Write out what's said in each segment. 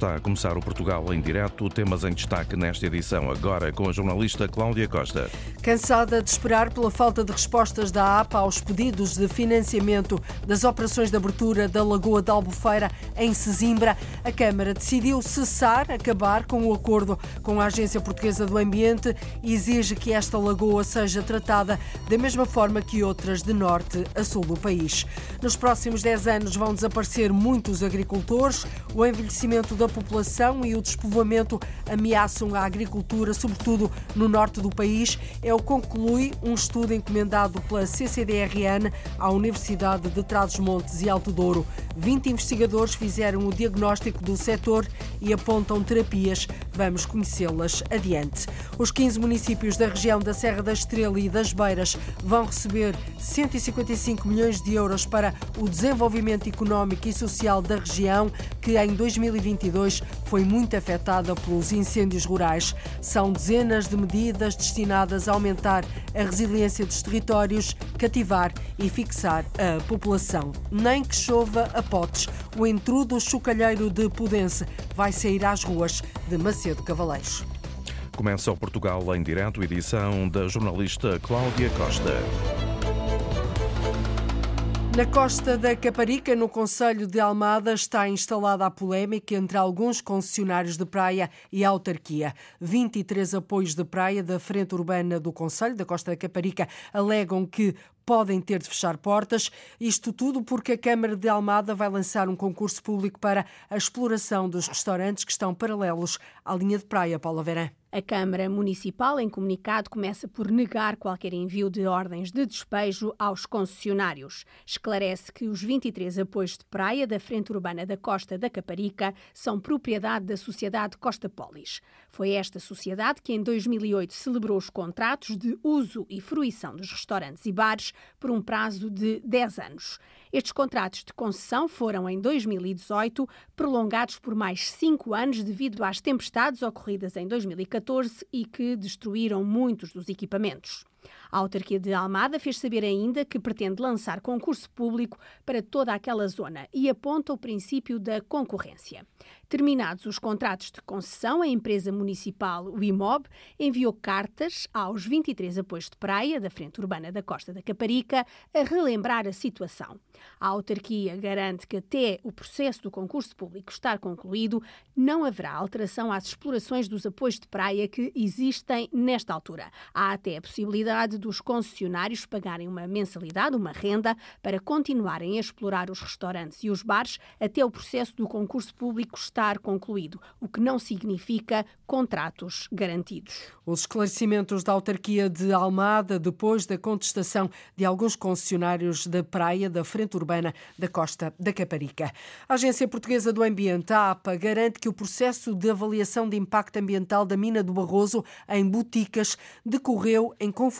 Está a começar o Portugal em direto, temas em destaque nesta edição, agora com a jornalista Cláudia Costa. Cansada de esperar pela falta de respostas da APA aos pedidos de financiamento das operações de abertura da Lagoa de Albufeira em Sesimbra, a Câmara decidiu cessar, acabar com o acordo com a Agência Portuguesa do Ambiente e exige que esta lagoa seja tratada da mesma forma que outras de norte a sul do país. Nos próximos 10 anos vão desaparecer muitos agricultores, o envelhecimento da população e o despovoamento ameaçam a agricultura, sobretudo no norte do país. É o que conclui um estudo encomendado pela CCDRN à Universidade de Trás-os-Montes e Alto Douro. 20 investigadores fizeram o diagnóstico do setor e apontam terapias. Vamos conhecê-las adiante. Os 15 municípios da região da Serra da Estrela e das Beiras vão receber 155 milhões de euros para o desenvolvimento económico e social da região, que em 2022 foi muito afetada pelos incêndios rurais. São dezenas de medidas destinadas a aumentar a resiliência dos territórios, cativar e fixar a população. Nem que chova a potes, o intrudo chocalheiro de Pudense vai sair às ruas de Macedo Cavaleiros. Começa o Portugal em direto, edição da jornalista Cláudia Costa. Na costa da Caparica, no Conselho de Almada, está instalada a polémica entre alguns concessionários de praia e a autarquia. 23 apoios de praia da Frente Urbana do Conselho da Costa da Caparica alegam que podem ter de fechar portas. Isto tudo porque a Câmara de Almada vai lançar um concurso público para a exploração dos restaurantes que estão paralelos à linha de praia, Paula Verã. A Câmara Municipal, em comunicado, começa por negar qualquer envio de ordens de despejo aos concessionários. Esclarece que os 23 apoios de praia da Frente Urbana da Costa da Caparica são propriedade da Sociedade Costa Polis. Foi esta sociedade que, em 2008, celebrou os contratos de uso e fruição dos restaurantes e bares por um prazo de 10 anos. Estes contratos de concessão foram, em 2018, prolongados por mais cinco anos devido às tempestades ocorridas em 2014 e que destruíram muitos dos equipamentos. A autarquia de Almada fez saber ainda que pretende lançar concurso público para toda aquela zona e aponta o princípio da concorrência. Terminados os contratos de concessão, a empresa municipal, o IMOB, enviou cartas aos 23 apoios de praia da Frente Urbana da Costa da Caparica a relembrar a situação. A autarquia garante que até o processo do concurso público estar concluído, não haverá alteração às explorações dos apoios de praia que existem nesta altura. Há até a possibilidade dos concessionários pagarem uma mensalidade, uma renda, para continuarem a explorar os restaurantes e os bares até o processo do concurso público estar concluído, o que não significa contratos garantidos. Os esclarecimentos da autarquia de Almada depois da contestação de alguns concessionários da praia da Frente Urbana da Costa da Caparica. A Agência Portuguesa do Ambiente, a APA, garante que o processo de avaliação de impacto ambiental da mina do Barroso em Boticas decorreu em conformidade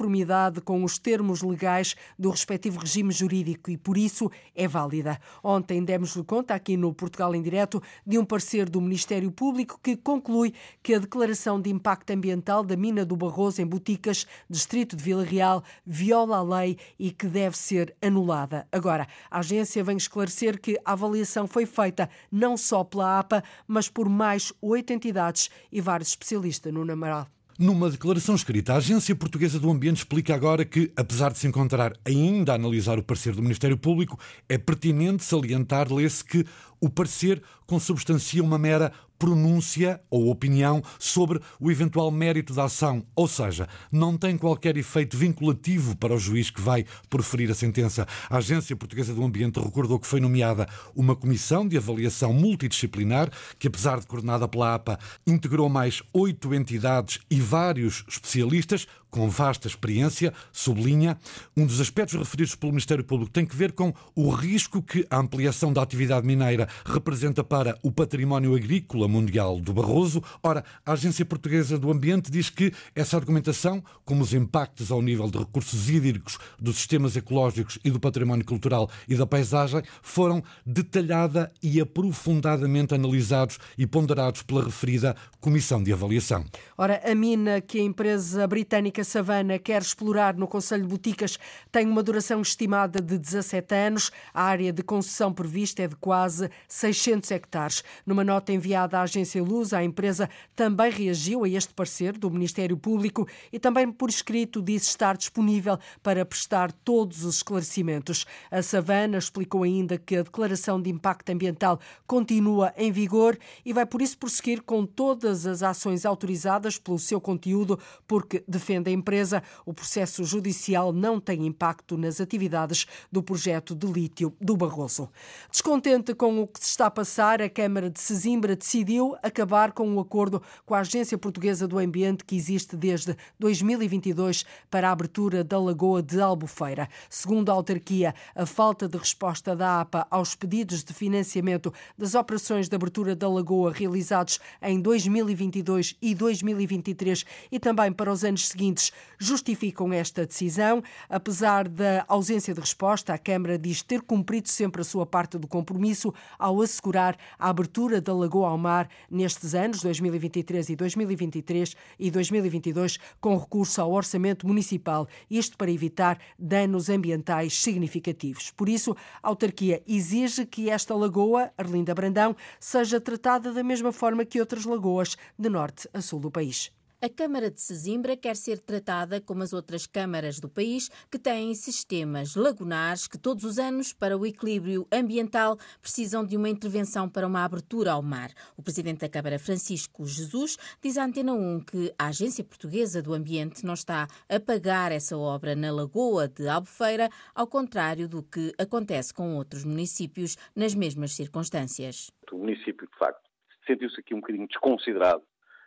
com os termos legais do respectivo regime jurídico e, por isso, é válida. Ontem demos conta, aqui no Portugal em Direto, de um parecer do Ministério Público que conclui que a declaração de impacto ambiental da mina do Barroso em Boticas, distrito de Vila Real, viola a lei e que deve ser anulada. Agora, a agência vem esclarecer que a avaliação foi feita não só pela APA, mas por mais oito entidades e vários especialistas no Namaral. Numa declaração escrita, a Agência Portuguesa do Ambiente explica agora que, apesar de se encontrar ainda a analisar o parecer do Ministério Público, é pertinente salientar, lê-se que o parecer consubstancia uma mera pronúncia ou opinião sobre o eventual mérito da ação, ou seja, não tem qualquer efeito vinculativo para o juiz que vai proferir a sentença. A Agência Portuguesa do Ambiente recordou que foi nomeada uma comissão de avaliação multidisciplinar que, apesar de coordenada pela APA, integrou mais oito entidades e vários especialistas com vasta experiência, sublinha. Um dos aspectos referidos pelo Ministério Público tem que ver com o risco que a ampliação da atividade mineira representa para o património agrícola mundial do Barroso. Ora, a Agência Portuguesa do Ambiente diz que essa argumentação, como os impactos ao nível de recursos hídricos, dos sistemas ecológicos e do património cultural e da paisagem, foram detalhada e aprofundadamente analisados e ponderados pela referida Comissão de Avaliação. Ora, a mina que a empresa britânica Savana quer explorar no Conselho de Boticas tem uma duração estimada de 17 anos. A área de concessão prevista é de quase 600 hectares. Numa nota enviada da agência Luz, a empresa também reagiu a este parecer do Ministério Público e também por escrito disse estar disponível para prestar todos os esclarecimentos. A Savana explicou ainda que a declaração de impacto ambiental continua em vigor e vai por isso prosseguir com todas as ações autorizadas pelo seu conteúdo, porque defende a empresa. O processo judicial não tem impacto nas atividades do projeto de lítio do Barroso. Descontente com o que se está a passar, a Câmara de Sesimbra decidiu acabar com o acordo com a Agência Portuguesa do Ambiente que existe desde 2022 para a abertura da Lagoa de Albufeira. Segundo a autarquia, a falta de resposta da APA aos pedidos de financiamento das operações de abertura da Lagoa realizados em 2022 e 2023 e também para os anos seguintes justificam esta decisão. Apesar da ausência de resposta, a Câmara diz ter cumprido sempre a sua parte do compromisso ao assegurar a abertura da Lagoa ao mar nestes anos, 2023 e 2023 e 2022, com recurso ao orçamento municipal, isto para evitar danos ambientais significativos. Por isso, a autarquia exige que esta lagoa, Arlinda Brandão, seja tratada da mesma forma que outras lagoas de norte a sul do país. A Câmara de Sesimbra quer ser tratada como as outras câmaras do país que têm sistemas lagunares que todos os anos, para o equilíbrio ambiental, precisam de uma intervenção para uma abertura ao mar. O presidente da Câmara, Francisco Jesus, diz à Antena 1 que a Agência Portuguesa do Ambiente não está a pagar essa obra na Lagoa de Albufeira, ao contrário do que acontece com outros municípios nas mesmas circunstâncias. O município, de facto, sentiu-se aqui um bocadinho desconsiderado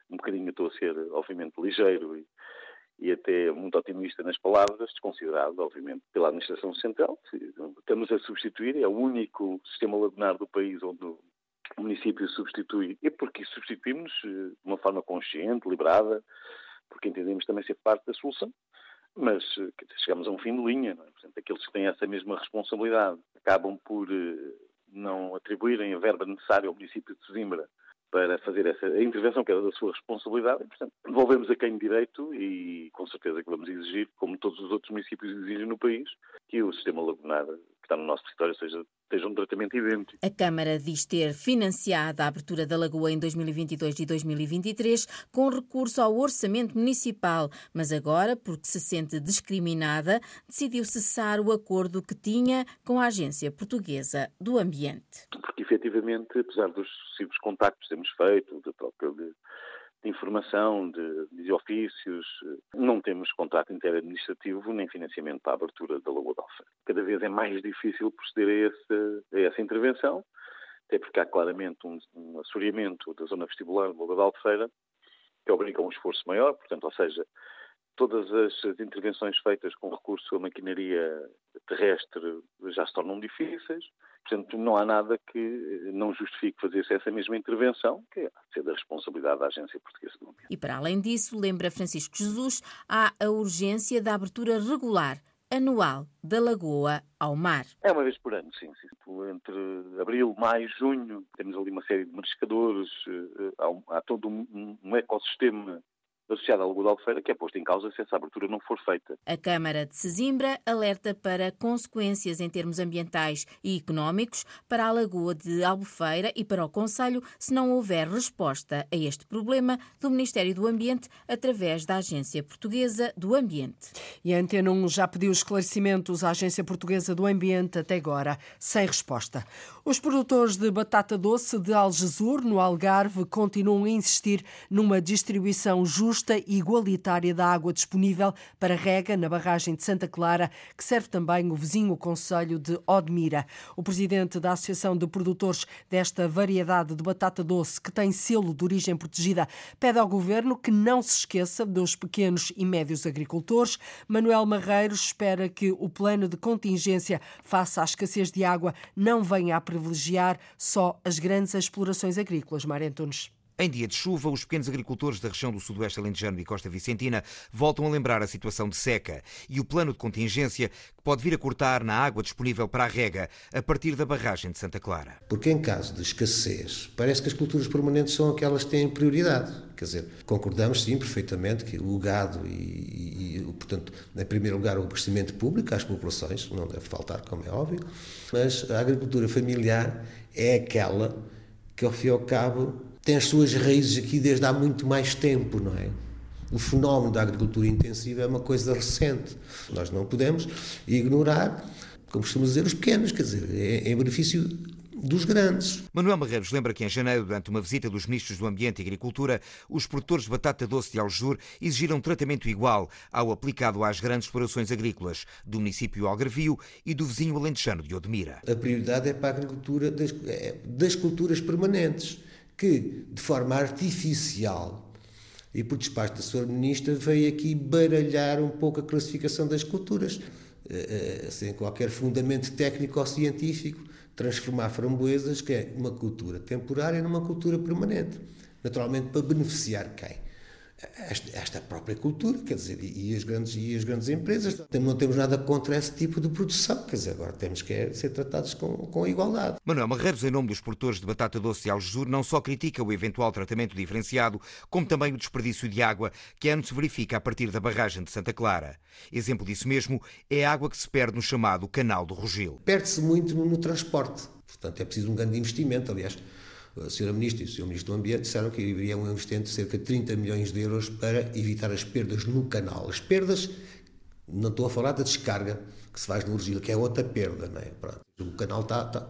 um bocadinho estou a ser, obviamente, ligeiro e, e até muito otimista nas palavras, desconsiderado, obviamente, pela Administração Central. Estamos a substituir, é o único sistema lagunar do país onde o município substitui, e porque substituímos eh, de uma forma consciente, liberada, porque entendemos também ser parte da solução. Mas eh, chegamos a um fim de linha, é? Portanto, aqueles que têm essa mesma responsabilidade acabam por eh, não atribuírem a verba necessária ao município de Zimbra para fazer essa intervenção que era da sua responsabilidade e, portanto, devolvemos a quem direito e com certeza que vamos exigir, como todos os outros municípios exigem no país, que o sistema lagunar que está no nosso território seja seja um tratamento idêntico. A Câmara diz ter financiado a abertura da Lagoa em 2022 e 2023 com recurso ao orçamento municipal, mas agora, porque se sente discriminada, decidiu cessar o acordo que tinha com a Agência Portuguesa do Ambiente. Porque, efetivamente, apesar dos sucessivos contactos que temos feito, de própria de informação, de, de ofícios. Não temos contrato interadministrativo nem financiamento para a abertura da Lagoa de. Cada vez é mais difícil proceder a, esse, a essa intervenção, até porque há claramente um, um assoreamento da zona vestibular da Lagoa de Alfeira que obriga a um esforço maior, portanto, ou seja, todas as intervenções feitas com recurso à maquinaria terrestre já se tornam difíceis. Portanto, não há nada que não justifique fazer-se essa mesma intervenção, que é ser da responsabilidade da Agência Portuguesa do Ambiente. E para além disso, lembra Francisco Jesus, há a urgência da abertura regular anual da Lagoa ao mar. É uma vez por ano, sim. sim. Entre abril, maio, junho, temos ali uma série de mariscadores, eh, há, há todo um, um ecossistema associada à Lagoa de Albufeira, que é posto em causa se essa abertura não for feita. A Câmara de Sesimbra alerta para consequências em termos ambientais e económicos para a Lagoa de Albufeira e para o Conselho se não houver resposta a este problema do Ministério do Ambiente através da Agência Portuguesa do Ambiente. E a Antena 1 já pediu esclarecimentos à Agência Portuguesa do Ambiente até agora, sem resposta. Os produtores de batata doce de Algesur, no Algarve, continuam a insistir numa distribuição justa justa e igualitária da água disponível para rega na barragem de Santa Clara, que serve também o vizinho Conselho de Odmira. O presidente da Associação de Produtores desta variedade de batata doce, que tem selo de origem protegida, pede ao governo que não se esqueça dos pequenos e médios agricultores. Manuel Marreiros espera que o plano de contingência face à escassez de água não venha a privilegiar só as grandes explorações agrícolas. Mário Antunes. Em dia de chuva, os pequenos agricultores da região do Sudoeste Alentejano e Costa Vicentina voltam a lembrar a situação de seca e o plano de contingência que pode vir a cortar na água disponível para a rega a partir da barragem de Santa Clara. Porque em caso de escassez, parece que as culturas permanentes são aquelas que têm prioridade. Quer dizer, concordamos sim perfeitamente que o gado e, e, portanto, em primeiro lugar, o abastecimento público às populações, não deve faltar, como é óbvio, mas a agricultura familiar é aquela que, ao fim e ao cabo, tem as suas raízes aqui desde há muito mais tempo, não é? O fenómeno da agricultura intensiva é uma coisa recente. Nós não podemos ignorar, como costumamos dizer, os pequenos, quer dizer, é, é benefício dos grandes. Manuel Marreiros lembra que em janeiro, durante uma visita dos ministros do Ambiente e Agricultura, os produtores de batata doce de Aljur exigiram um tratamento igual ao aplicado às grandes explorações agrícolas do município Algarvio e do vizinho alentejano de Odmira. A prioridade é para a agricultura das, é, das culturas permanentes, que, de forma artificial, e por despacho da Sra. Ministra, veio aqui baralhar um pouco a classificação das culturas, eh, eh, sem qualquer fundamento técnico ou científico transformar framboesas, que é uma cultura temporária, numa cultura permanente. Naturalmente, para beneficiar quem? Esta, esta, própria cultura, quer dizer, e, as grandes, e as grandes empresas. Não temos nada contra esse tipo de produção, quer dizer, agora temos que é ser tratados com, com igualdade. Manuel Marreiros, em nome dos produtores de batata doce de Algesur, não só critica o eventual tratamento diferenciado, como também o desperdício de água que ano se verifica a partir da barragem de Santa Clara. Exemplo disso mesmo é a água que se perde no chamado Canal do Rogil. Perde-se muito no, no transporte, portanto é preciso um grande investimento, aliás a Sra. Ministra e o Sr. Ministro do Ambiente disseram que iriam investimento de cerca de 30 milhões de euros para evitar as perdas no canal. As perdas, não estou a falar da descarga que se faz no Urgil, que é outra perda, não é? Pronto. O canal está, está,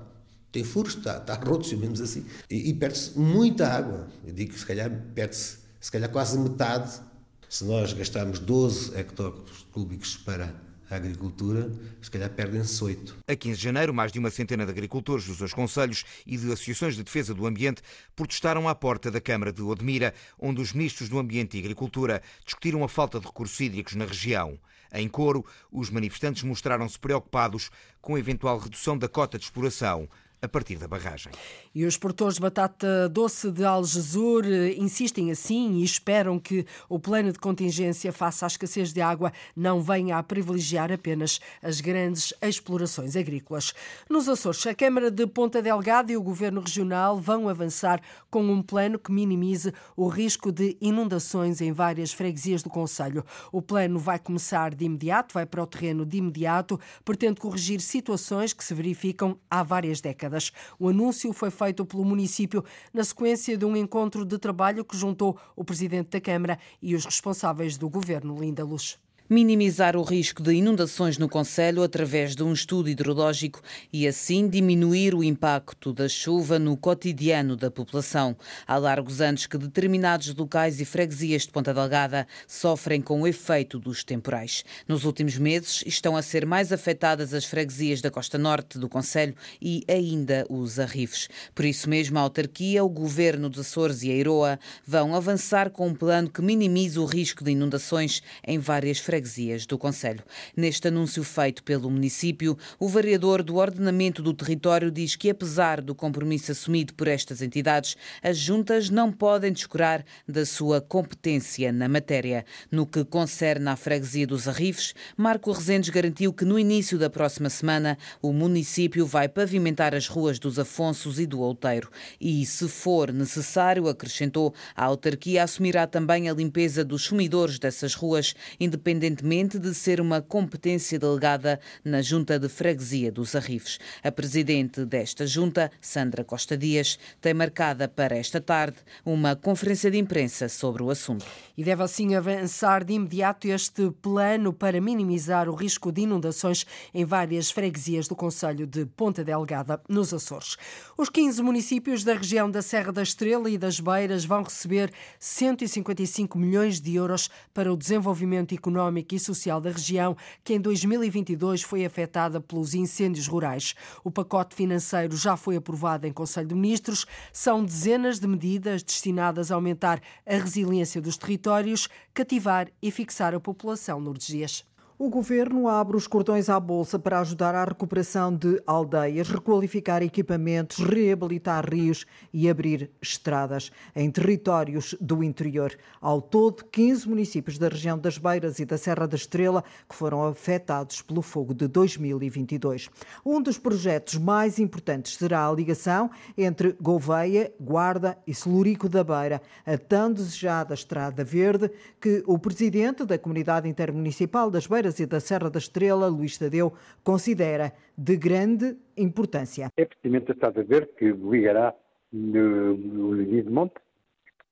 tem furos, está, está roto, chamemos assim, e, e perde-se muita água. Eu digo que se calhar perde-se, se calhar quase metade, se nós gastarmos 12 hectómetros cúbicos para a agricultura, se calhar perdem-se oito. A 15 de janeiro, mais de uma centena de agricultores dos dois conselhos e de associações de defesa do ambiente protestaram à porta da Câmara de Odmira, onde os ministros do Ambiente e Agricultura discutiram a falta de recursos hídricos na região. Em coro, os manifestantes mostraram-se preocupados com a eventual redução da cota de exploração a partir da barragem. E os produtores de batata doce de Algesur eh, insistem assim e esperam que o plano de contingência face à escassez de água não venha a privilegiar apenas as grandes explorações agrícolas. Nos Açores, a Câmara de Ponta Delgada e o Governo Regional vão avançar com um plano que minimize o risco de inundações em várias freguesias do Conselho. O plano vai começar de imediato, vai para o terreno de imediato, pretende corrigir situações que se verificam há várias décadas O anúncio foi feito pelo município na sequência de um encontro de trabalho que juntou o presidente da Câmara e os responsáveis do governo Linda Luz minimizar o risco de inundações no Conselho através de um estudo hidrológico e assim diminuir o impacto da chuva no cotidiano da população. Há largos anos que determinados locais e freguesias de Ponta Delgada sofrem com o efeito dos temporais. Nos últimos meses estão a ser mais afetadas as freguesias da costa norte do Conselho e ainda os arrifes. Por isso mesmo, a autarquia, o governo de Açores e a Iroa vão avançar com um plano que minimize o risco de inundações em várias freguesias freguesias do Conselho. Neste anúncio feito pelo município, o vereador do ordenamento do território diz que, apesar do compromisso assumido por estas entidades, as juntas não podem descurar da sua competência na matéria. No que concerne à freguesia dos Arrifes, Marco Rezendes garantiu que no início da próxima semana o município vai pavimentar as ruas dos Afonsos e do Outeiro. E, se for necessário, acrescentou, a autarquia assumirá também a limpeza dos sumidores dessas ruas, independente independentemente de ser uma competência delegada na Junta de Freguesia dos Arrifes. A presidente desta junta, Sandra Costa Dias, tem marcada para esta tarde uma conferência de imprensa sobre o assunto. E deve assim avançar de imediato este plano para minimizar o risco de inundações em várias freguesias do Conselho de Ponta Delgada, nos Açores. Os 15 municípios da região da Serra da Estrela e das Beiras vão receber 155 milhões de euros para o desenvolvimento económico económica e social da região, que em 2022 foi afetada pelos incêndios rurais. O pacote financeiro já foi aprovado em Conselho de Ministros. São dezenas de medidas destinadas a aumentar a resiliência dos territórios, cativar e fixar a população nos dias. O governo abre os cordões à bolsa para ajudar à recuperação de aldeias, requalificar equipamentos, reabilitar rios e abrir estradas em territórios do interior. Ao todo, 15 municípios da região das Beiras e da Serra da Estrela que foram afetados pelo fogo de 2022. Um dos projetos mais importantes será a ligação entre Gouveia, Guarda e Celurico da Beira, a tão desejada Estrada Verde que o presidente da Comunidade Intermunicipal das Beiras e da Serra da Estrela, Luís Tadeu, considera de grande importância. É precisamente a Estrada Verde que ligará no, no de Monte,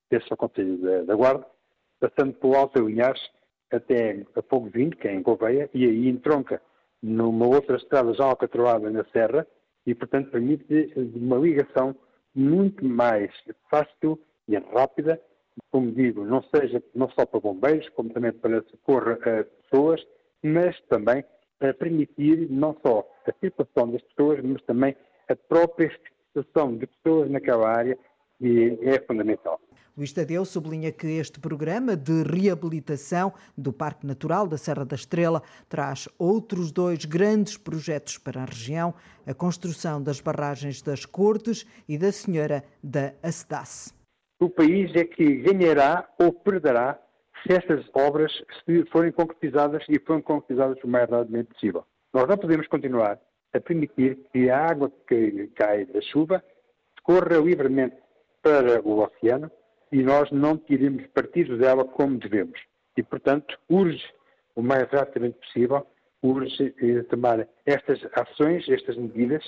esse é o Conselho da, da Guarda, passando pelo Alto Linhares até a Fogo Vinho, que é em Gouveia, e aí entronca numa outra estrada já alcatroada na Serra, e, portanto, permite uma ligação muito mais fácil e rápida, como digo, não seja não só para bombeiros, como também para socorrer a pessoas, mas também para permitir não só a circulação das pessoas, mas também a própria fixação de pessoas naquela área, e é fundamental. Luís Tadeu sublinha que este programa de reabilitação do Parque Natural da Serra da Estrela traz outros dois grandes projetos para a região: a construção das barragens das Cortes e da Senhora da Acedace. O país é que ganhará ou perderá se estas obras se forem concretizadas e forem concretizadas o mais rapidamente possível. Nós não podemos continuar a permitir que a água que cai da chuva corra livremente para o oceano e nós não tiremos partido dela como devemos. E, portanto, urge, o mais rapidamente possível, urge eh, tomar estas ações, estas medidas,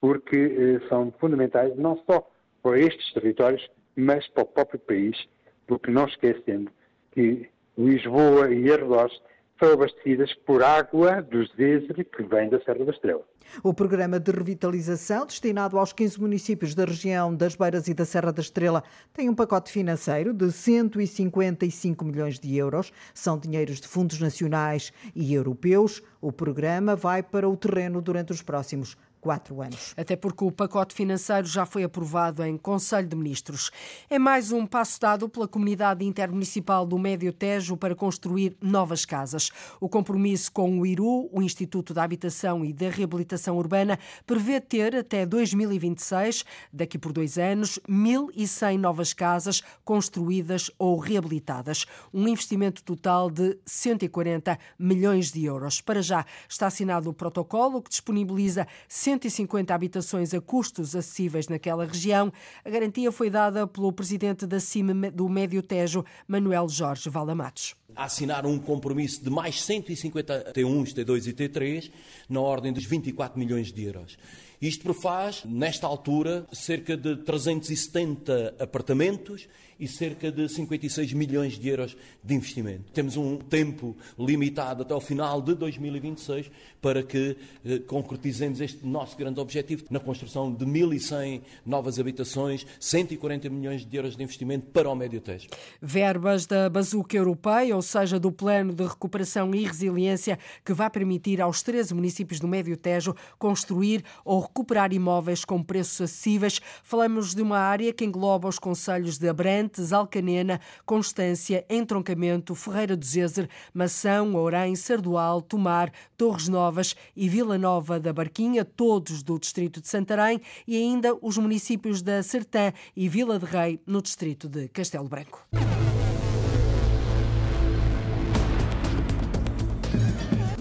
porque eh, são fundamentais não só para estes territórios, mas para o próprio país, porque não esquecendo que Lisboa e arredores são abastecidas por água do Zézer que vem da Serra da Estrela. O programa de revitalização, destinado aos 15 municípios da região das Beiras e da Serra da Estrela, tem um pacote financeiro de 155 milhões de euros. São dinheiros de fundos nacionais e europeus. O programa vai para o terreno durante os próximos quatro anos. Até porque o pacote financeiro já foi aprovado em Conselho de Ministros. É mais um passo dado pela comunidade intermunicipal do Médio Tejo para construir novas casas. O compromisso com o IRU, o Instituto da Habitação e da Reabilitação Urbana, prevê ter até 2026, daqui por dois anos, 1.100 novas casas construídas ou reabilitadas. Um investimento total de 140 milhões de euros. Para já está assinado o protocolo que disponibiliza 150 habitações a custos acessíveis naquela região. A garantia foi dada pelo presidente da CIMA do Médio Tejo, Manuel Jorge Valdamatos. Assinaram um compromisso de mais 150 T1s, T2 e T3, na ordem dos 24 milhões de euros. Isto prefaz, nesta altura, cerca de 370 apartamentos e cerca de 56 milhões de euros de investimento. Temos um tempo limitado até o final de 2026 para que eh, concretizemos este nosso grande objetivo na construção de 1.100 novas habitações, 140 milhões de euros de investimento para o Médio Tejo. Verbas da bazuca europeia, ou seja, do Plano de Recuperação e Resiliência, que vai permitir aos 13 municípios do Médio Tejo construir ou recuperar imóveis com preços acessíveis. Falamos de uma área que engloba os conselhos de Abrantes, Alcanena, Constância, Entroncamento, Ferreira do Zezer, Mação, Ourém, Sardual, Tomar, Torres Novas e Vila Nova da Barquinha, todos do distrito de Santarém, e ainda os municípios da Sertã e Vila de Rei, no distrito de Castelo Branco.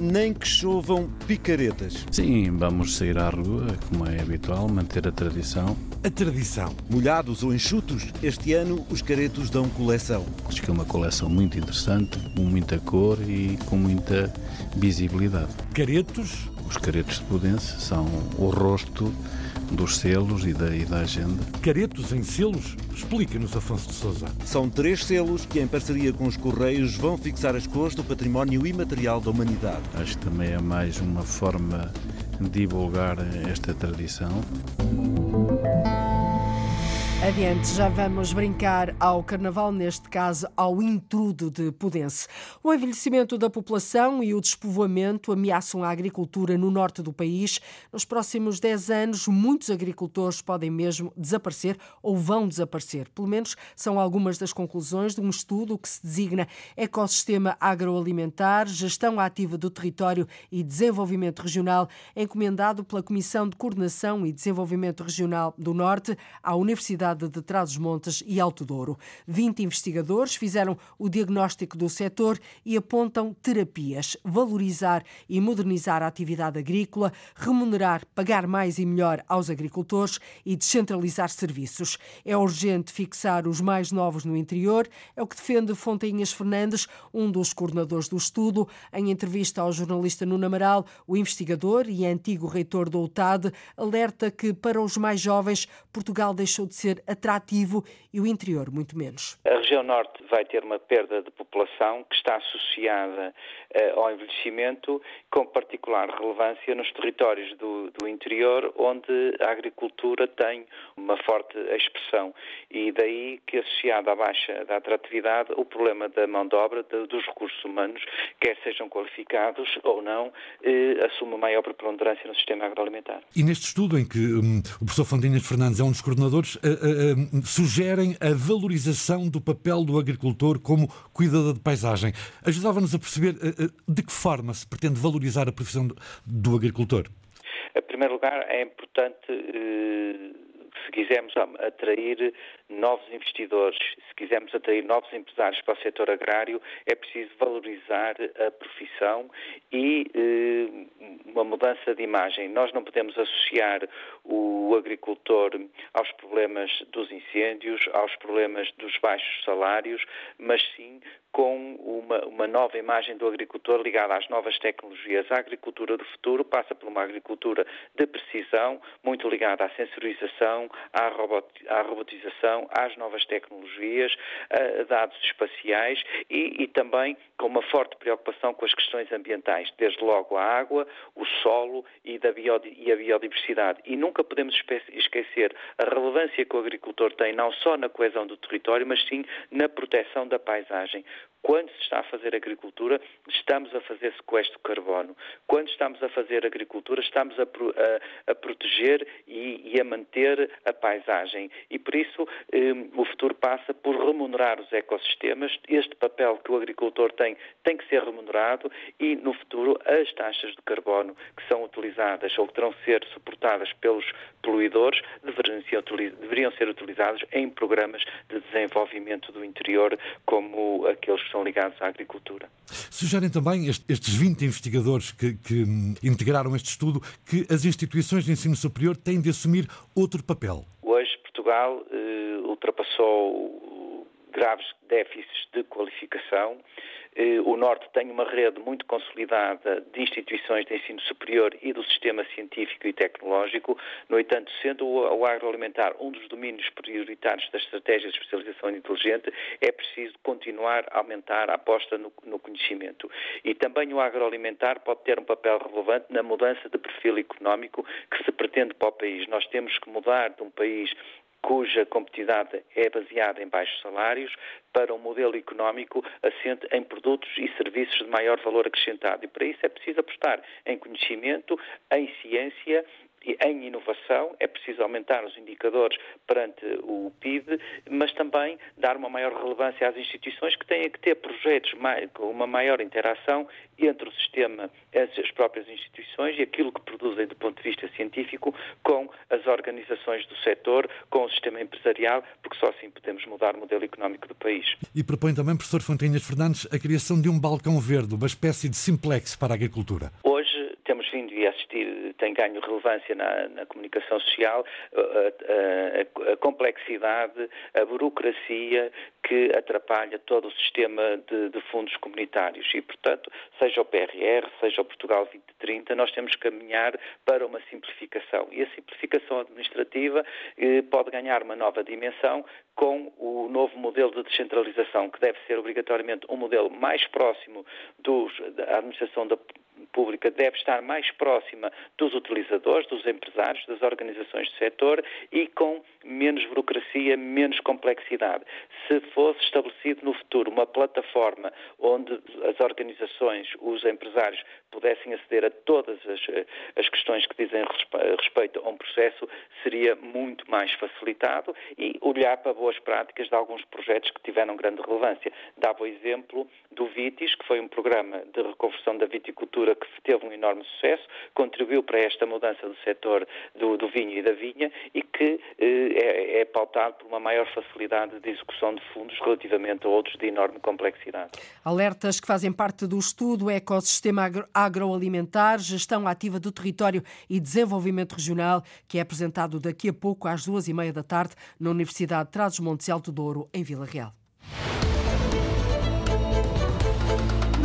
Nem que chovam picaretas. Sim, vamos sair à rua, como é habitual, manter a tradição. A tradição. Molhados ou enxutos, este ano os caretos dão coleção. Acho que é uma coleção muito interessante, com muita cor e com muita visibilidade. Caretos? Os caretos de Pudense são o rosto dos selos e da, e da agenda. Caretos em selos? Explica-nos, Afonso de Souza. São três selos que, em parceria com os Correios, vão fixar as cores do património imaterial da humanidade. Acho que também é mais uma forma de divulgar esta tradição. Adiante, já vamos brincar ao carnaval, neste caso ao intrudo de Pudense. O envelhecimento da população e o despovoamento ameaçam a agricultura no norte do país. Nos próximos 10 anos, muitos agricultores podem mesmo desaparecer ou vão desaparecer. Pelo menos são algumas das conclusões de um estudo que se designa Ecossistema Agroalimentar, Gestão Ativa do Território e Desenvolvimento Regional, encomendado pela Comissão de Coordenação e Desenvolvimento Regional do Norte à Universidade Universidade de Trás-os-Montes e Alto Douro. 20 investigadores fizeram o diagnóstico do setor e apontam terapias, valorizar e modernizar a atividade agrícola, remunerar, pagar mais e melhor aos agricultores e descentralizar serviços. É urgente fixar os mais novos no interior, é o que defende Fontainhas Fernandes, um dos coordenadores do estudo. Em entrevista ao jornalista Nuno Amaral, o investigador e antigo reitor do UTAD alerta que para os mais jovens Portugal deixou de ser atrativo e o interior muito menos. A região norte vai ter uma perda de população que está associada uh, ao envelhecimento, com particular relevância nos territórios do, do interior, onde a agricultura tem uma forte expressão. E daí que, associado à baixa da atratividade, o problema da mão de obra, de, dos recursos humanos, quer sejam qualificados ou não, eh, assume maior preponderância no sistema agroalimentar. E neste estudo, em que um, o professor Fontinhas Fernandes é um dos coordenadores, uh, uh, sugerem a valorização do papel do agricultor como cuidador de paisagem. Ajudava-nos a perceber uh, de que forma se pretende valorizar a profissão do, do agricultor? Em primeiro lugar, é importante se quisermos atrair novos investidores, se quisermos atrair novos empresários para o setor agrário, é preciso valorizar a profissão e eh, uma mudança de imagem. Nós não podemos associar o agricultor aos problemas dos incêndios, aos problemas dos baixos salários, mas sim com uma, uma, nova imagem do agricultor ligada às novas tecnologias. A agricultura do futuro passa por uma agricultura de precisão, muito ligada à sensorização, à, robot, à robotização, às novas tecnologias, a dados espaciais e, e, também com uma forte preocupação com as questões ambientais, desde logo a água, o solo e, da e a biodiversidade. E nunca podemos esquecer a relevância que o agricultor tem não só na coesão do território, mas sim na proteção da paisagem. Quando se está a fazer agricultura, estamos a fazer sequestro de carbono. Quando estamos a fazer agricultura, estamos a, a, a proteger e, e, a manter a paisagem. E por isso eh, o futuro passa por remunerar os ecossistemas. Este papel que o agricultor tem tem que ser remunerado e no futuro as taxas de carbono que são utilizadas ou que terão de ser suportadas pelos poluidores deveriam ser, deveriam ser utilizadas em programas de desenvolvimento do interior, como aqueles que são ligados à agricultura. Sugerem também estes 20 investigadores que, que hum, integraram este estudo que as instituições de ensino superior têm de assumir outro papel. Hoje Portugal eh, ultrapassou graves déficits de qualificação eh, o Norte tem uma rede muito consolidada de instituições de ensino superior e do sistema científico e tecnológico. No entanto, sendo o agroalimentar um dos domínios prioritários das estratégias de especialização inteligente, é preciso continuar a aumentar a aposta no, no conhecimento. E também o agroalimentar pode ter um papel relevante na mudança de perfil económico que se pretende para o país. Nós temos que mudar de um país cuja competitividade é baseada em baixos salários, para um modelo económico assente em produtos e serviços de maior valor acrescentado. E para isso é preciso apostar em conhecimento, em ciência em inovação, é preciso aumentar os indicadores perante o PIB, mas também dar uma maior relevância às instituições que têm que ter projetos com uma maior interação entre o sistema, as próprias instituições e aquilo que produzem do ponto de vista científico com as organizações do setor, com o sistema empresarial, porque só assim podemos mudar o modelo económico do país. E propõe também, professor Fontinhas Fernandes, a criação de um balcão verde, uma espécie de simplex para a agricultura. Hoje temos vindo e assistir, tem ganho relevância na, na comunicação social, a, a, a, complexidade, a burocracia que atrapalha todo o sistema de, de, fundos comunitários e, portanto, seja o PRR, seja o Portugal 2030, nós temos que caminhar para uma simplificação. E a simplificação administrativa eh, pode ganhar uma nova dimensão com o novo modelo de descentralização, que deve ser obrigatoriamente um modelo mais próximo dos, da administração da pública deve estar mais próxima dos utilizadores, dos empresários, das organizações do setor e com menos burocracia, menos complexidade. Se fosse estabelecido no futuro uma plataforma onde as organizações, os empresários pudessem aceder a todas as, as questões que dizem respeito a um processo, seria muito mais facilitado e olhar para boas práticas de alguns projetos que tiveram grande relevância. Dava o exemplo do VITIS, que foi um programa de reconversão da viticultura que teve um enorme sucesso, contribuiu para esta mudança do setor do, do vinho e da vinha e que eh, é, é pautado por uma maior facilidade de execução de fundos relativamente a outros de enorme complexidade. Alertas que fazem parte do estudo Ecossistema Agroalimentar, Gestão Ativa do Território e Desenvolvimento Regional, que é apresentado daqui a pouco às duas e meia da tarde na Universidade de Trás-os-Montes Alto Douro, em Vila Real.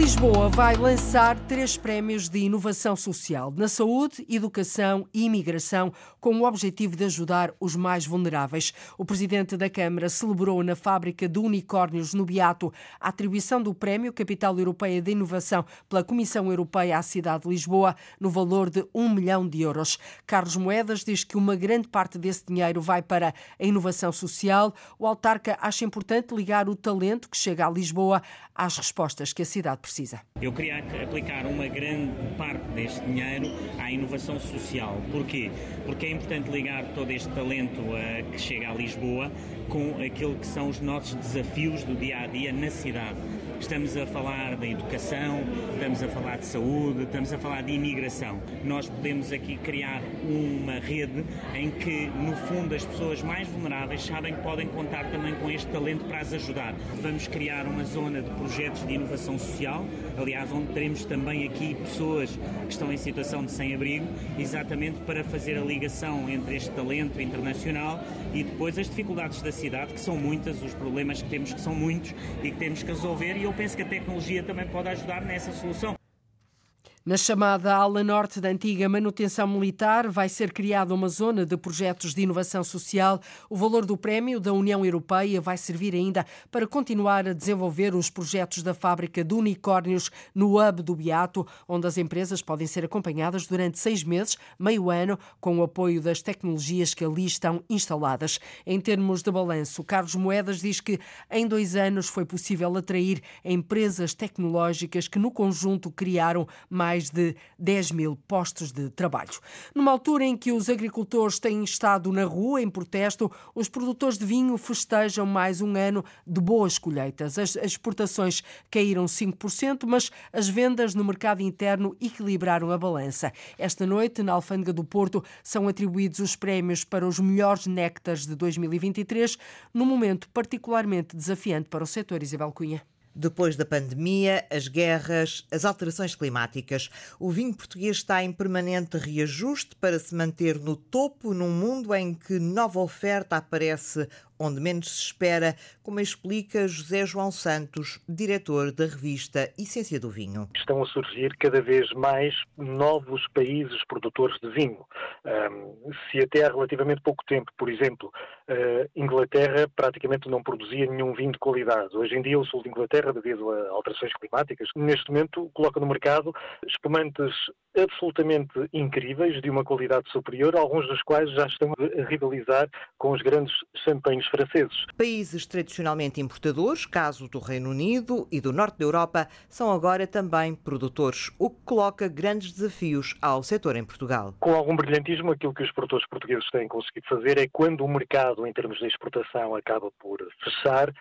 Lisboa vai lançar três prémios de inovação social na saúde, educação e imigração, com o objetivo de ajudar os mais vulneráveis. O presidente da Câmara celebrou na fábrica de unicórnios no Beato a atribuição do Prémio Capital Europeia de Inovação pela Comissão Europeia à cidade de Lisboa, no valor de um milhão de euros. Carlos Moedas diz que uma grande parte desse dinheiro vai para a inovação social. O autarca acha importante ligar o talento que chega a Lisboa às respostas que a cidade precisa precisa. Eu queria aplicar uma grande parte deste dinheiro à inovação social. Porquê? Porque é importante ligar todo este talento uh, que chega a Lisboa com aquilo que são os nossos desafios do dia a dia na cidade. Estamos a falar da educação, estamos a falar de saúde, estamos a falar de imigração. Nós podemos aqui criar uma rede em que, no fundo, as pessoas mais vulneráveis sabem que podem contar também com este talento para as ajudar. Vamos criar uma zona de projetos de inovação social, aliás, onde teremos também aqui pessoas que estão em situação de sem-abrigo, exatamente para fazer a ligação entre este talento internacional e depois as dificuldades da cidade, que são muitas, os problemas que temos que são muitos e que temos que resolver. E eu penso que a tecnologia também pode ajudar nessa solução. Na chamada ala norte da antiga manutenção militar, vai ser criada uma zona de projetos de inovação social. O valor do prémio da União Europeia vai servir ainda para continuar a desenvolver os projetos da fábrica de unicórnios no hub do Beato, onde as empresas podem ser acompanhadas durante seis meses, meio ano, com o apoio das tecnologias que ali estão instaladas. Em termos de balanço, Carlos Moedas diz que em dois anos foi possível atrair empresas tecnológicas que, no conjunto, criaram mais mais de 10 mil postos de trabalho. Numa altura em que os agricultores têm estado na rua em protesto, os produtores de vinho festejam mais um ano de boas colheitas. As exportações caíram 5%, mas as vendas no mercado interno equilibraram a balança. Esta noite, na Alfândega do Porto, são atribuídos os prémios para os melhores néctares de 2023, num momento particularmente desafiante para o setor Isabel Cunha. Depois da pandemia, as guerras, as alterações climáticas, o vinho português está em permanente reajuste para se manter no topo num mundo em que nova oferta aparece onde menos se espera, como explica José João Santos, diretor da revista Essência do Vinho. Estão a surgir cada vez mais novos países produtores de vinho. Se até há relativamente pouco tempo, por exemplo, uh, Inglaterra praticamente não produzia nenhum vinho de qualidade. Hoje em dia, o sul de Inglaterra, devido a alterações climáticas, neste momento coloca no mercado espumantes absolutamente incríveis, de uma qualidade superior, alguns dos quais já estão a rivalizar com os grandes champanhes franceses. Países tradicionalmente importadores, caso do Reino Unido e do norte da Europa, são agora também produtores, o que coloca grandes desafios ao setor em Portugal. Com algum brilhantismo, aquilo que os produtores portugueses têm conseguido fazer é quando o mercado, em termos de exportação, acaba por fechar,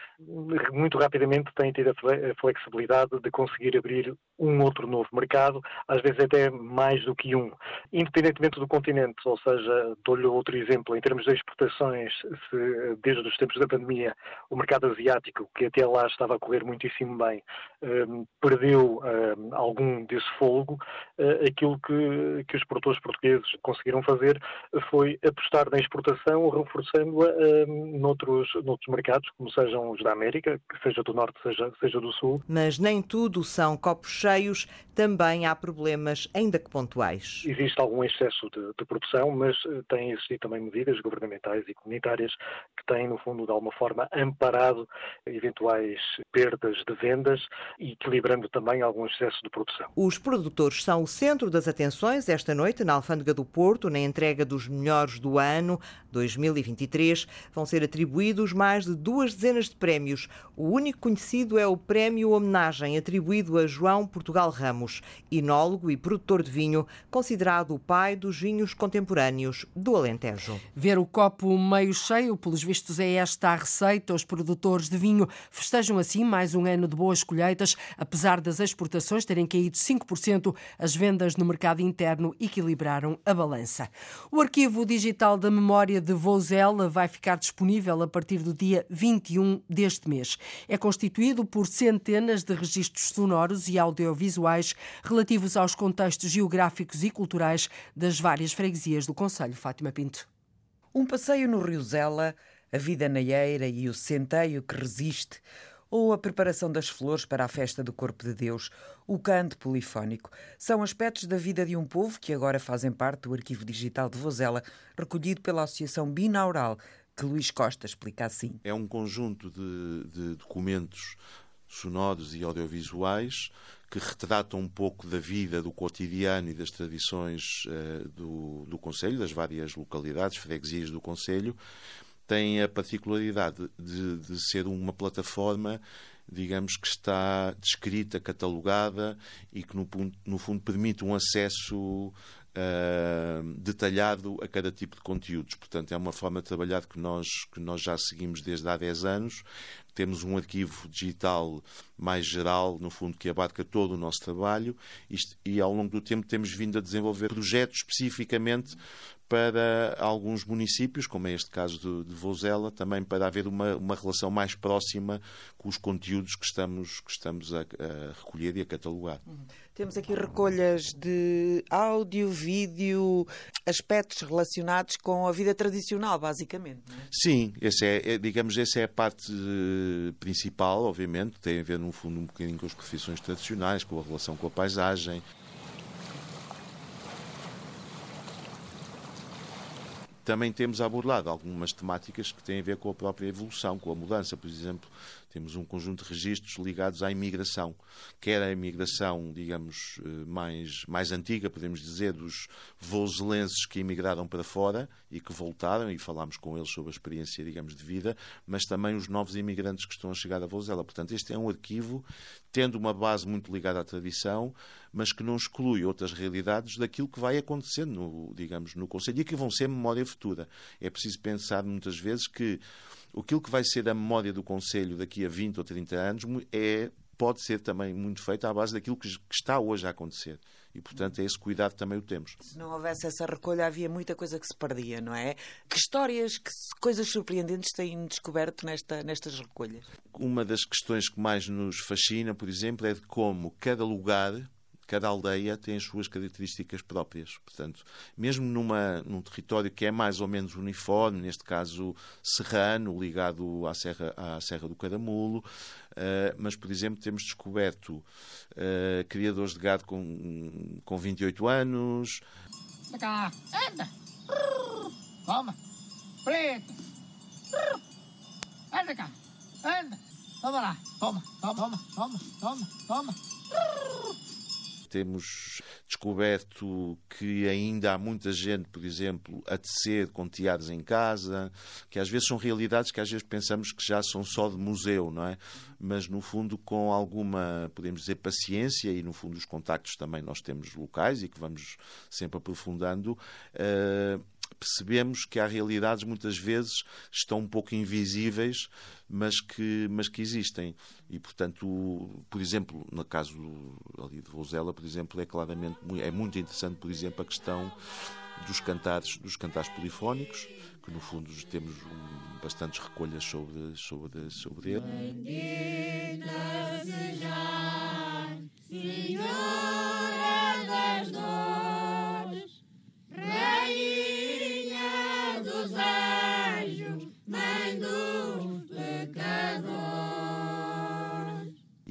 muito rapidamente têm tido a flexibilidade de conseguir abrir um outro novo mercado, às vezes até mais do que um. Independentemente do continente, ou seja, dou-lhe outro exemplo, em termos de exportações, se desde os tempos da pandemia o mercado asiático, que até lá estava a correr muitíssimo bem, um, perdeu um, algum desse folgo, uh, aquilo que, que os produtores portugueses conseguiram fazer foi apostar na exportação, reforçando-a um, noutros, noutros mercados, como sejam os da América, seja do Norte, seja, seja do Sul. Mas nem tudo são copos cheios, também há problemas ainda que pontuais. Existe algum excesso de, de produção, mas uh, têm existido também medidas governamentais e comunitárias que têm, no fundo, de alguma forma, amparado eventuais perdas de vendas e equilibrando também algum excesso de produção. Os produtores são o centro das atenções esta noite na Alfândega do Porto, na entrega dos melhores do ano 2023. Vão ser atribuídos mais de duas dezenas de prémios. O único conhecido é o Prémio Homenagem, atribuído a João Portugal Ramos, enólogo e produtor produtor de vinho, considerado o pai dos vinhos contemporâneos do Alentejo. Ver o copo meio cheio, pelos vistos, é esta a receita. Os produtores de vinho festejam assim mais um ano de boas colheitas, apesar das exportações terem caído 5%, as vendas no mercado interno equilibraram a balança. O arquivo digital da memória de Vozela vai ficar disponível a partir do dia 21 deste mês. É constituído por centenas de registros sonoros e audiovisuais relativos aos contextos geográficos e culturais das várias freguesias do Conselho. Fátima Pinto. Um passeio no Rio Zela, a vida na eira e o centeio que resiste, ou a preparação das flores para a festa do Corpo de Deus, o canto polifónico, são aspectos da vida de um povo que agora fazem parte do arquivo digital de Vozela, recolhido pela Associação Binaural, que Luís Costa explica assim. É um conjunto de, de documentos sonoros e audiovisuais que retratam um pouco da vida, do cotidiano e das tradições uh, do, do Conselho, das várias localidades, freguesias do Conselho, tem a particularidade de, de ser uma plataforma digamos que está descrita, catalogada e que no, no fundo permite um acesso Uh, detalhado a cada tipo de conteúdos. Portanto, é uma forma de trabalhar que nós, que nós já seguimos desde há 10 anos. Temos um arquivo digital mais geral, no fundo, que abarca todo o nosso trabalho e ao longo do tempo temos vindo a desenvolver projetos especificamente para alguns municípios, como é este caso de, de Vozela, também para haver uma, uma relação mais próxima com os conteúdos que estamos, que estamos a, a recolher e a catalogar. Uhum. Temos aqui recolhas de áudio, vídeo, aspectos relacionados com a vida tradicional, basicamente. É? Sim, esse é, é, digamos, essa é a parte eh, principal, obviamente, tem a ver, no fundo, um bocadinho com as profissões tradicionais, com a relação com a paisagem. Também temos abordado algumas temáticas que têm a ver com a própria evolução, com a mudança. Por exemplo, temos um conjunto de registros ligados à imigração, quer a imigração, digamos, eh, mais, mais antiga, podemos dizer, dos vozelenses que emigraram para fora e que voltaram, e falámos com eles sobre a experiência, digamos, de vida, mas também os novos imigrantes que estão a chegar a Vozela. Portanto, este é um arquivo tendo uma base muito ligada à tradição, mas que não exclui outras realidades daquilo que vai acontecer no, digamos, no Conselho e que vão ser memória futura. É preciso pensar muitas vezes que aquilo que vai ser a memória do Conselho daqui a 20 ou 30 anos é, pode ser também muito feito à base daquilo que está hoje a acontecer. E, portanto, é esse cuidado também o temos. Se não houvesse essa recolha, havia muita coisa que se perdia, não é? Que histórias, que coisas surpreendentes têm descoberto nesta, nestas recolhas? Uma das questões que mais nos fascina, por exemplo, é de como cada lugar cada aldeia tem as suas características próprias. Portanto, mesmo numa, num território que é mais ou menos uniforme, neste caso serrano, ligado à Serra, à Serra do Caramulo, uh, mas, por exemplo, temos descoberto uh, criadores de gado com, com 28 anos. Anda cá, anda! Toma! Preto! Anda cá, anda! Toma lá, toma, toma, toma, toma, toma! Temos descoberto que ainda há muita gente, por exemplo, a tecer com teares em casa, que às vezes são realidades que às vezes pensamos que já são só de museu, não é? Mas no fundo com alguma, podemos dizer, paciência e no fundo os contactos também nós temos locais e que vamos sempre aprofundando. Uh, percebemos que há realidades muitas vezes estão um pouco invisíveis, mas que, mas que existem. E, portanto, por exemplo, no caso ali de Vozela, por exemplo, é claramente é muito interessante, por exemplo, a questão dos cantares, dos cantares polifónicos, que no fundo temos um, bastantes recolhas sobre, sobre, sobre ele. Senhora das Dores,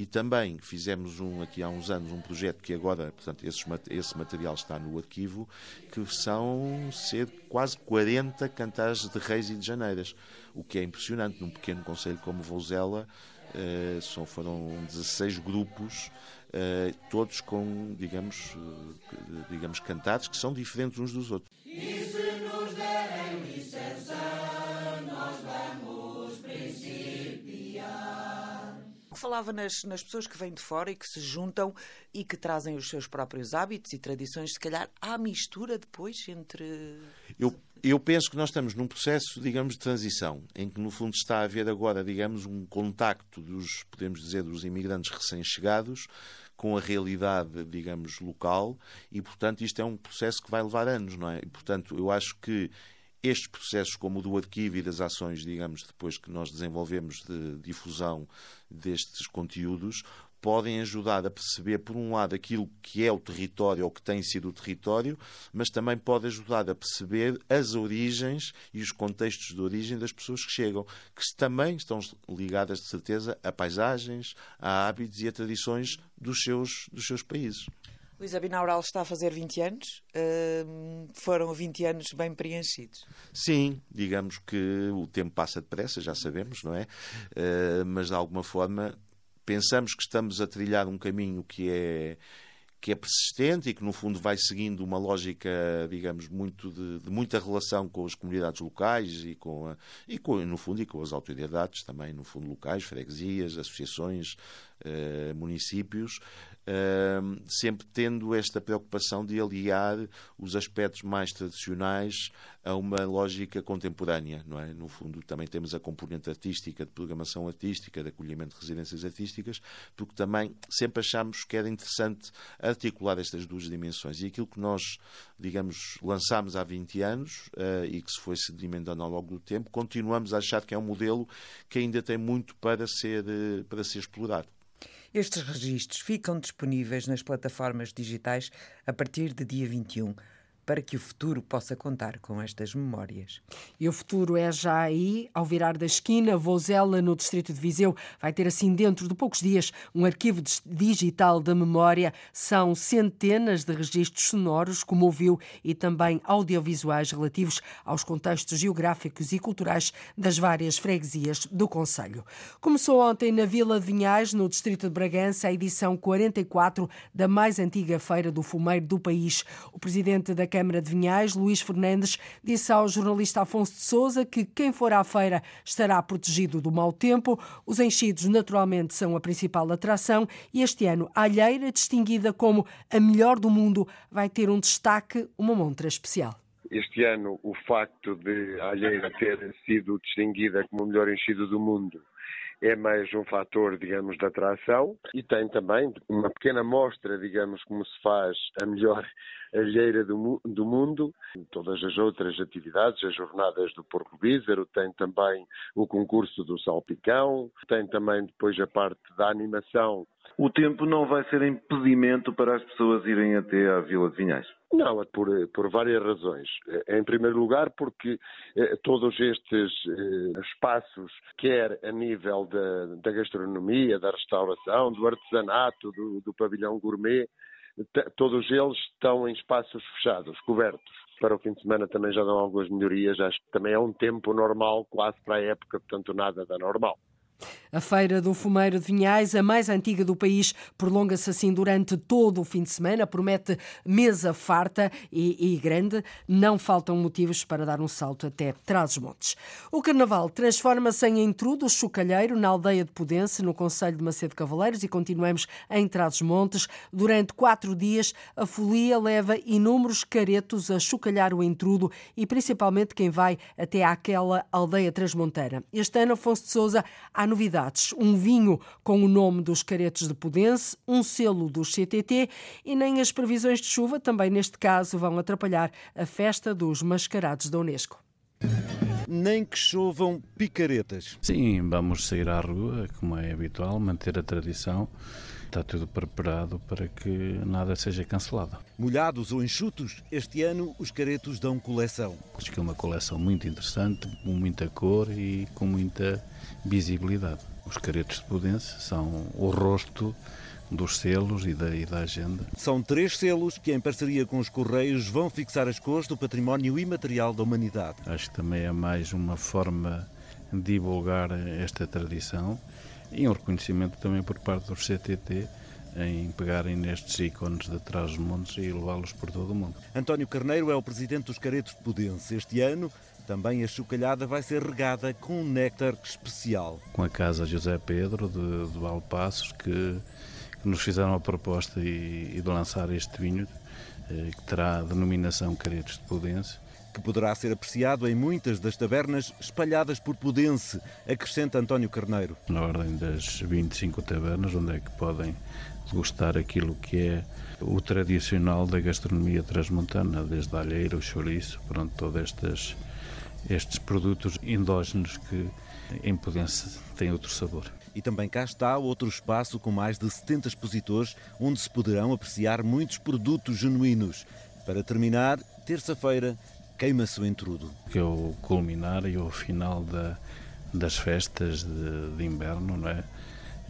E também fizemos um, aqui há uns anos um projeto que agora, portanto, esse, esse material está no arquivo, que são ser quase 40 cantares de reis e de janeiras, o que é impressionante num pequeno conselho como Vouzela. Uh, são, foram 16 grupos, uh, todos com, digamos, uh, digamos, cantados que são diferentes uns dos outros. Falava nas, nas pessoas que vêm de fora e que se juntam e que trazem os seus próprios hábitos e tradições. Se calhar há mistura depois entre. Eu, eu penso que nós estamos num processo, digamos, de transição, em que no fundo está a haver agora, digamos, um contacto dos, podemos dizer, dos imigrantes recém-chegados com a realidade, digamos, local e, portanto, isto é um processo que vai levar anos, não é? E, portanto, eu acho que estes processos, como o do arquivo e das ações, digamos, depois que nós desenvolvemos de difusão destes conteúdos, podem ajudar a perceber, por um lado, aquilo que é o território ou que tem sido o território, mas também pode ajudar a perceber as origens e os contextos de origem das pessoas que chegam, que também estão ligadas, de certeza, a paisagens, a hábitos e a tradições dos seus, dos seus países. Luísa Binaural está a fazer 20 anos. Uh, foram 20 anos bem preenchidos. Sim, digamos que o tempo passa depressa, já sabemos, não é? Uh, mas de alguma forma pensamos que estamos a trilhar um caminho que é que é persistente e que no fundo vai seguindo uma lógica, digamos, muito de, de muita relação com as comunidades locais e com, a, e com no fundo e com as autoridades também no fundo locais, freguesias, associações, eh, municípios, sempre tendo esta preocupação de aliar os aspectos mais tradicionais a uma lógica contemporânea, não é? No fundo, também temos a componente artística, de programação artística, de acolhimento de residências artísticas, porque também sempre achamos que era interessante articular estas duas dimensões. E aquilo que nós, digamos, lançámos há 20 anos uh, e que se foi sedimentando ao longo do tempo, continuamos a achar que é um modelo que ainda tem muito para ser, uh, para ser explorado. Estes registros ficam disponíveis nas plataformas digitais a partir de dia 21 para que o futuro possa contar com estas memórias. E o futuro é já aí, ao virar da esquina, Vozela, no distrito de Viseu, vai ter assim dentro de poucos dias um arquivo digital da memória. São centenas de registros sonoros, como ouviu, e também audiovisuais relativos aos contextos geográficos e culturais das várias freguesias do Conselho. Começou ontem na Vila de Vinhais, no distrito de Bragança, a edição 44 da mais antiga feira do fumeiro do país. O presidente da Câmara Câmara de Vinhais, Luís Fernandes, disse ao jornalista Afonso de Souza que quem for à feira estará protegido do mau tempo. Os enchidos, naturalmente, são a principal atração e este ano a alheira, distinguida como a melhor do mundo, vai ter um destaque, uma montra especial. Este ano, o facto de a alheira ter sido distinguida como o melhor enchido do mundo é mais um fator, digamos, de atração e tem também uma pequena mostra, digamos, como se faz a melhor alheira do, do mundo. Todas as outras atividades, as jornadas do Porco Bízaro, tem também o concurso do Salpicão, tem também depois a parte da animação. O tempo não vai ser impedimento para as pessoas irem até à Vila de Vinhais? Não, por, por várias razões. Em primeiro lugar, porque eh, todos estes eh, espaços, quer a nível da, da, gastronomia, da restauração, do artesanato, do, do pavilhão gourmet, todos eles estão em espaços fechados, cobertos. Para o fim de semana também já dão algumas melhorias, acho que também é um tempo normal, quase para a época, portanto nada da normal. A Feira do Fumeiro de Vinhais, a mais antiga do país, prolonga-se assim durante todo o fim de semana, promete mesa farta e, e grande. Não faltam motivos para dar um salto até Trás-os-Montes. O Carnaval transforma-se em intrudo chocalheiro na aldeia de Pudense, no Conselho de Macedo Cavaleiros, e continuamos em Trás-os-Montes. Durante quatro dias, a folia leva inúmeros caretos a chocalhar o intrudo e principalmente quem vai até àquela aldeia transmontana. Este ano, Afonso de Souza, há novidades: um vinho com o nome dos caretos de Pudense, um selo dos CTT e nem as previsões de chuva, também neste caso, vão atrapalhar a festa dos mascarados da Unesco. Nem que chovam picaretas. Sim, vamos sair à rua, como é habitual, manter a tradição. Está tudo preparado para que nada seja cancelado. Molhados ou enxutos, este ano os caretos dão coleção. Acho que é uma coleção muito interessante, com muita cor e com muita visibilidade. Os caretos de Pudense são o rosto dos selos e da, e da, agenda. São três selos que, em parceria com os Correios, vão fixar as cores do património imaterial da humanidade. Acho que também é mais uma forma de divulgar esta tradição e um reconhecimento também por parte dos CTT em pegarem nestes ícones de trás dos montes e levá-los por todo o mundo. António Carneiro é o presidente dos Caretos de Pudense. Este ano, também a chocalhada vai ser regada com um néctar especial. Com a Casa José Pedro de, de Valpassos, que, que nos fizeram a proposta e, e de lançar este vinho, eh, que terá a denominação Caretos de Pudense que poderá ser apreciado em muitas das tabernas espalhadas por Pudense, acrescenta António Carneiro. Na ordem das 25 tabernas, onde é que podem degustar aquilo que é o tradicional da gastronomia transmontana, desde a alheira, o chouriço, pronto, todos estes, estes produtos endógenos que em Pudense têm outro sabor. E também cá está outro espaço com mais de 70 expositores, onde se poderão apreciar muitos produtos genuínos. Para terminar, terça-feira, queima-se o intrudo. Que é o culminar e o final da, das festas de, de inverno, não é?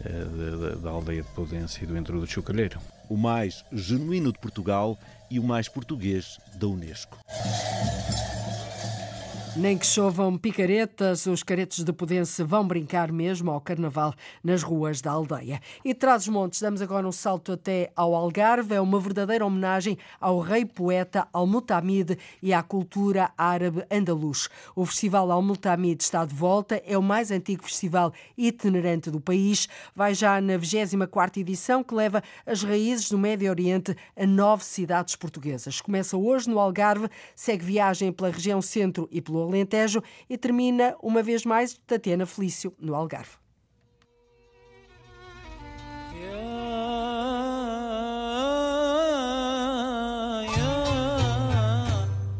Eh, da aldeia de Podência e do intrudo de Chocalheiro. O mais genuíno de Portugal e o mais português da Unesco. Nem que chovam picaretas, os caretos de Pudense vão brincar mesmo ao carnaval nas ruas da aldeia. E traz os montes, damos agora um salto até ao Algarve. É uma verdadeira homenagem ao rei poeta Al-Mutamid e à cultura árabe andaluz. O Festival Al-Mutamid está de volta, é o mais antigo festival itinerante do país. Vai já na 24 edição, que leva as raízes do Médio Oriente a nove cidades portuguesas. Começa hoje no Algarve, segue viagem pela região centro e pelo Alentejo e termina uma vez mais Tatiana Felício no Algarve.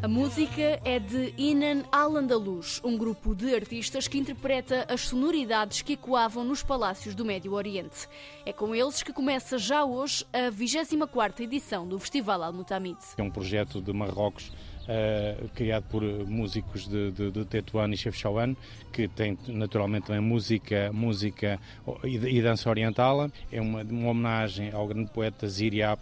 A música é de Inan Al-Andalus, um grupo de artistas que interpreta as sonoridades que ecoavam nos palácios do Médio Oriente. É com eles que começa já hoje a 24ª edição do Festival Al-Mutamid. É um projeto de Marrocos Uh, criado por músicos de, de, de Tetuan e Chefchaouen, que tem naturalmente também música, música e, e dança oriental. É uma, uma homenagem ao grande poeta Ziriap,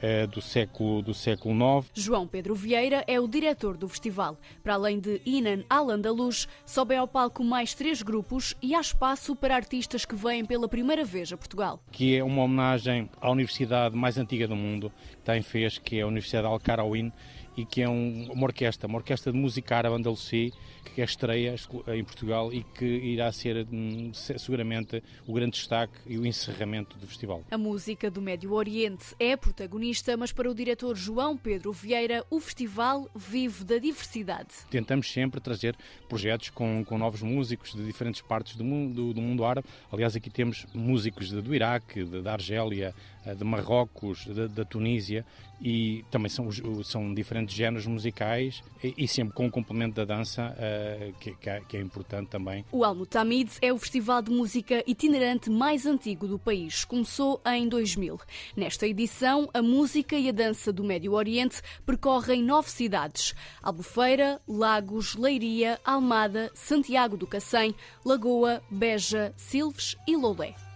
uh, do século, do século IX. João Pedro Vieira é o diretor do festival. Para além de Inan Al-Andalus, sobe ao palco mais três grupos e há espaço para artistas que vêm pela primeira vez a Portugal. Que é uma homenagem à universidade mais antiga do mundo, que tem fez, que é a Universidade Al-Karawin, e que é um, uma orquestra, uma orquestra de música árabe andaluci, que é estreia em Portugal e que irá ser hum, seguramente o grande destaque e o encerramento do festival. A música do Médio Oriente é protagonista, mas para o diretor João Pedro Vieira, o festival vive da diversidade. Tentamos sempre trazer projetos com, com novos músicos de diferentes partes do mundo, do mundo árabe. Aliás, aqui temos músicos de, do Iraque, de, da Argélia, de Marrocos, da Tunísia e também são, são diferentes géneros musicais e, e sempre com o complemento da dança uh, que, que, é, que, é, importante também. O Almutamid é o festival de música itinerante mais antigo do país. Começou em 2000. Nesta edição, a música e a dança do Médio Oriente percorrem nove cidades: Albufeira, Lagos, Leiria, Almada, Santiago do Cacém, Lagoa, Beja, Silves e Lolé.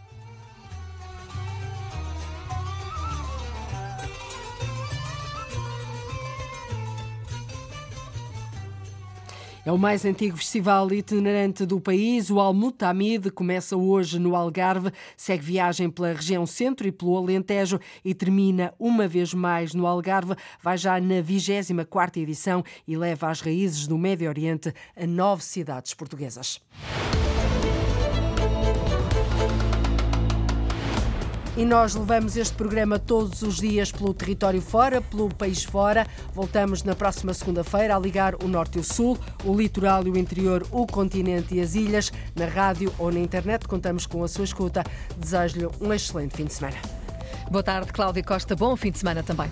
É o mais antigo festival itinerante do país. O Almutamid começa hoje no Algarve, segue viagem pela região centro e pelo Alentejo e termina uma vez mais no Algarve. Vai já na 24 edição e leva as raízes do Médio Oriente a nove cidades portuguesas. E nós levamos este programa todos os dias pelo território fora, pelo país fora. Voltamos na próxima segunda-feira a ligar o norte e o sul, o litoral e o interior, o continente e as ilhas. Na rádio ou na internet, contamos com a sua escuta. Desejo-lhe um excelente fim de semana. Boa tarde, Cláudia Costa. Bom fim de semana também.